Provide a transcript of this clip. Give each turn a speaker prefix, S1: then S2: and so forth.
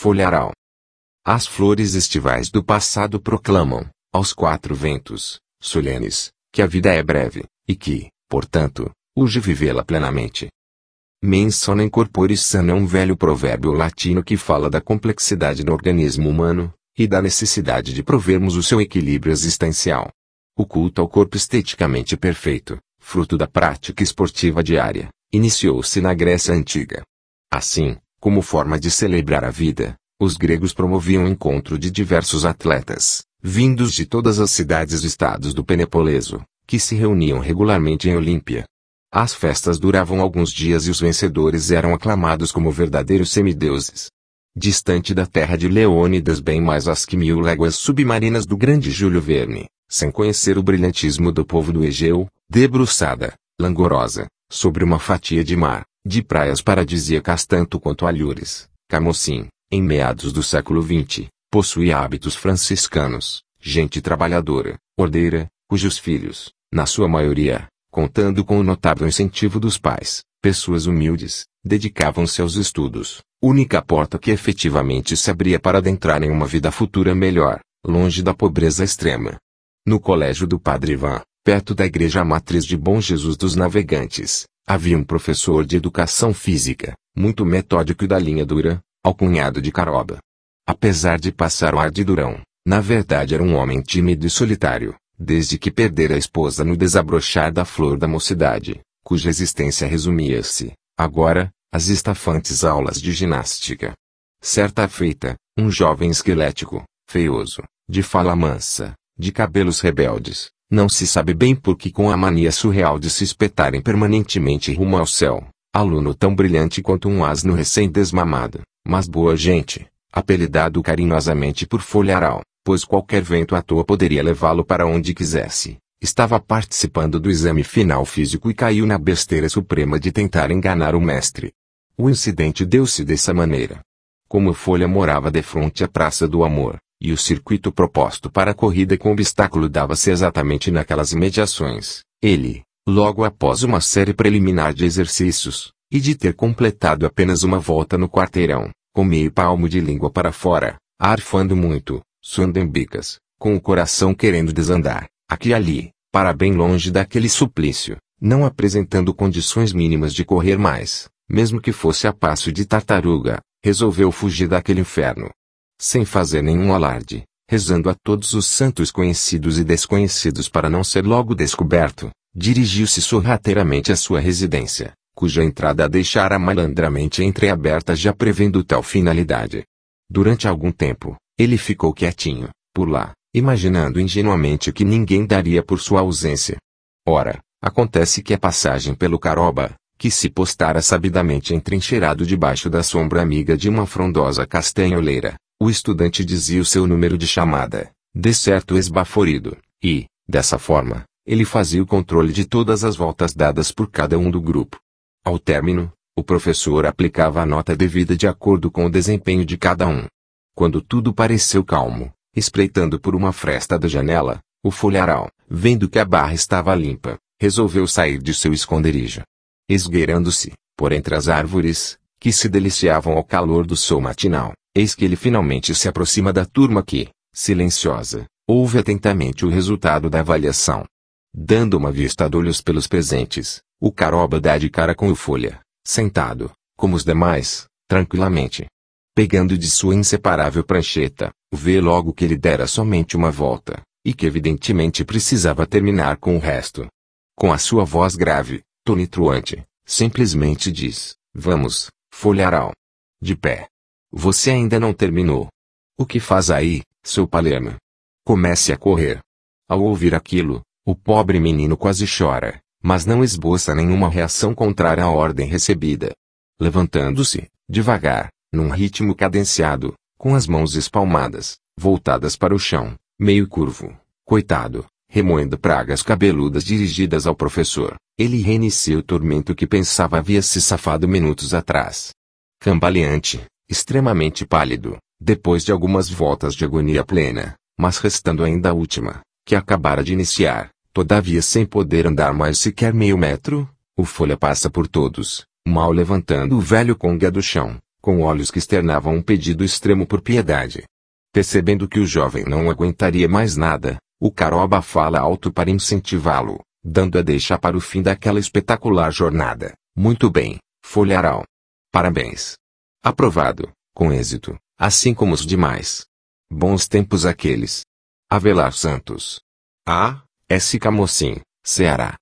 S1: Folharal. As flores estivais do passado proclamam, aos quatro ventos, solenes, que a vida é breve, e que, portanto, urge vivê-la plenamente. Mens sana incorpore sana é um velho provérbio latino que fala da complexidade do organismo humano, e da necessidade de provermos o seu equilíbrio existencial. O culto ao corpo esteticamente perfeito, fruto da prática esportiva diária, iniciou-se na Grécia Antiga. Assim, como forma de celebrar a vida, os gregos promoviam o encontro de diversos atletas, vindos de todas as cidades e estados do Penepoleso, que se reuniam regularmente em Olímpia. As festas duravam alguns dias e os vencedores eram aclamados como verdadeiros semideuses. Distante da terra de Leônidas bem mais às que mil léguas submarinas do grande Júlio Verne, sem conhecer o brilhantismo do povo do Egeu, debruçada, langorosa, sobre uma fatia de mar, de praias paradisíacas tanto quanto Alhures, Camocim, em meados do século XX, possuía hábitos franciscanos, gente trabalhadora, ordeira, cujos filhos, na sua maioria, contando com o notável incentivo dos pais, pessoas humildes, dedicavam-se aos estudos, única porta que efetivamente se abria para adentrar em uma vida futura melhor, longe da pobreza extrema. No colégio do Padre Ivan, perto da igreja matriz de Bom Jesus dos Navegantes, havia um professor de educação física, muito metódico e da linha dura, alcunhado de Caroba. Apesar de passar o ar de durão, na verdade era um homem tímido e solitário, desde que perdera a esposa no desabrochar da flor da mocidade, cuja existência resumia-se, agora, às estafantes aulas de ginástica. Certa feita, um jovem esquelético, feioso, de fala mansa, de cabelos rebeldes, não se sabe bem por que com a mania surreal de se espetarem permanentemente rumo ao céu, aluno tão brilhante quanto um asno recém-desmamado, mas boa gente, apelidado carinhosamente por folharal, pois qualquer vento à toa poderia levá-lo para onde quisesse. Estava participando do exame final físico e caiu na besteira suprema de tentar enganar o mestre. O incidente deu-se dessa maneira. Como Folha morava de frente à Praça do Amor, e o circuito proposto para a corrida com obstáculo dava-se exatamente naquelas imediações, ele, logo após uma série preliminar de exercícios, e de ter completado apenas uma volta no quarteirão, com meio palmo de língua para fora, arfando muito, suando em bicas, com o coração querendo desandar, aqui e ali, para bem longe daquele suplício, não apresentando condições mínimas de correr mais, mesmo que fosse a passo de tartaruga, resolveu fugir daquele inferno. Sem fazer nenhum alarde, rezando a todos os santos conhecidos e desconhecidos para não ser logo descoberto, dirigiu-se sorrateiramente à sua residência, cuja entrada deixara malandramente entreaberta já prevendo tal finalidade. Durante algum tempo, ele ficou quietinho, por lá, imaginando ingenuamente que ninguém daria por sua ausência. Ora, acontece que a passagem pelo Caroba, que se postara sabidamente entrincheirado debaixo da sombra amiga de uma frondosa castanholeira, o estudante dizia o seu número de chamada, de certo esbaforido, e, dessa forma, ele fazia o controle de todas as voltas dadas por cada um do grupo. Ao término, o professor aplicava a nota devida de acordo com o desempenho de cada um. Quando tudo pareceu calmo, espreitando por uma fresta da janela, o folharal, vendo que a barra estava limpa, resolveu sair de seu esconderijo. Esgueirando-se, por entre as árvores, que se deliciavam ao calor do sol matinal, eis que ele finalmente se aproxima da turma que, silenciosa, ouve atentamente o resultado da avaliação. Dando uma vista de olhos pelos presentes, o caroba dá de cara com o folha, sentado, como os demais, tranquilamente. Pegando de sua inseparável prancheta, vê logo que ele dera somente uma volta, e que evidentemente precisava terminar com o resto. Com a sua voz grave, tonitruante, simplesmente diz, vamos, folharal. De pé. Você ainda não terminou. O que faz aí, seu Palermo? Comece a correr. Ao ouvir aquilo, o pobre menino quase chora, mas não esboça nenhuma reação contrária à ordem recebida. Levantando-se, devagar, num ritmo cadenciado, com as mãos espalmadas, voltadas para o chão, meio curvo, coitado, remoendo pragas cabeludas dirigidas ao professor, ele reinicia o tormento que pensava havia se safado minutos atrás. Cambaleante, extremamente pálido, depois de algumas voltas de agonia plena, mas restando ainda a última, que acabara de iniciar, todavia sem poder andar mais sequer meio metro, o folha passa por todos, mal levantando o velho conga do chão, com olhos que externavam um pedido extremo por piedade. Percebendo que o jovem não aguentaria mais nada, o caroba fala alto para incentivá-lo, dando a deixa para o fim daquela espetacular jornada. Muito bem, folharal. Parabéns. Aprovado, com êxito, assim como os demais. Bons tempos aqueles. Avelar Santos. A. S. Camocim, Ceará.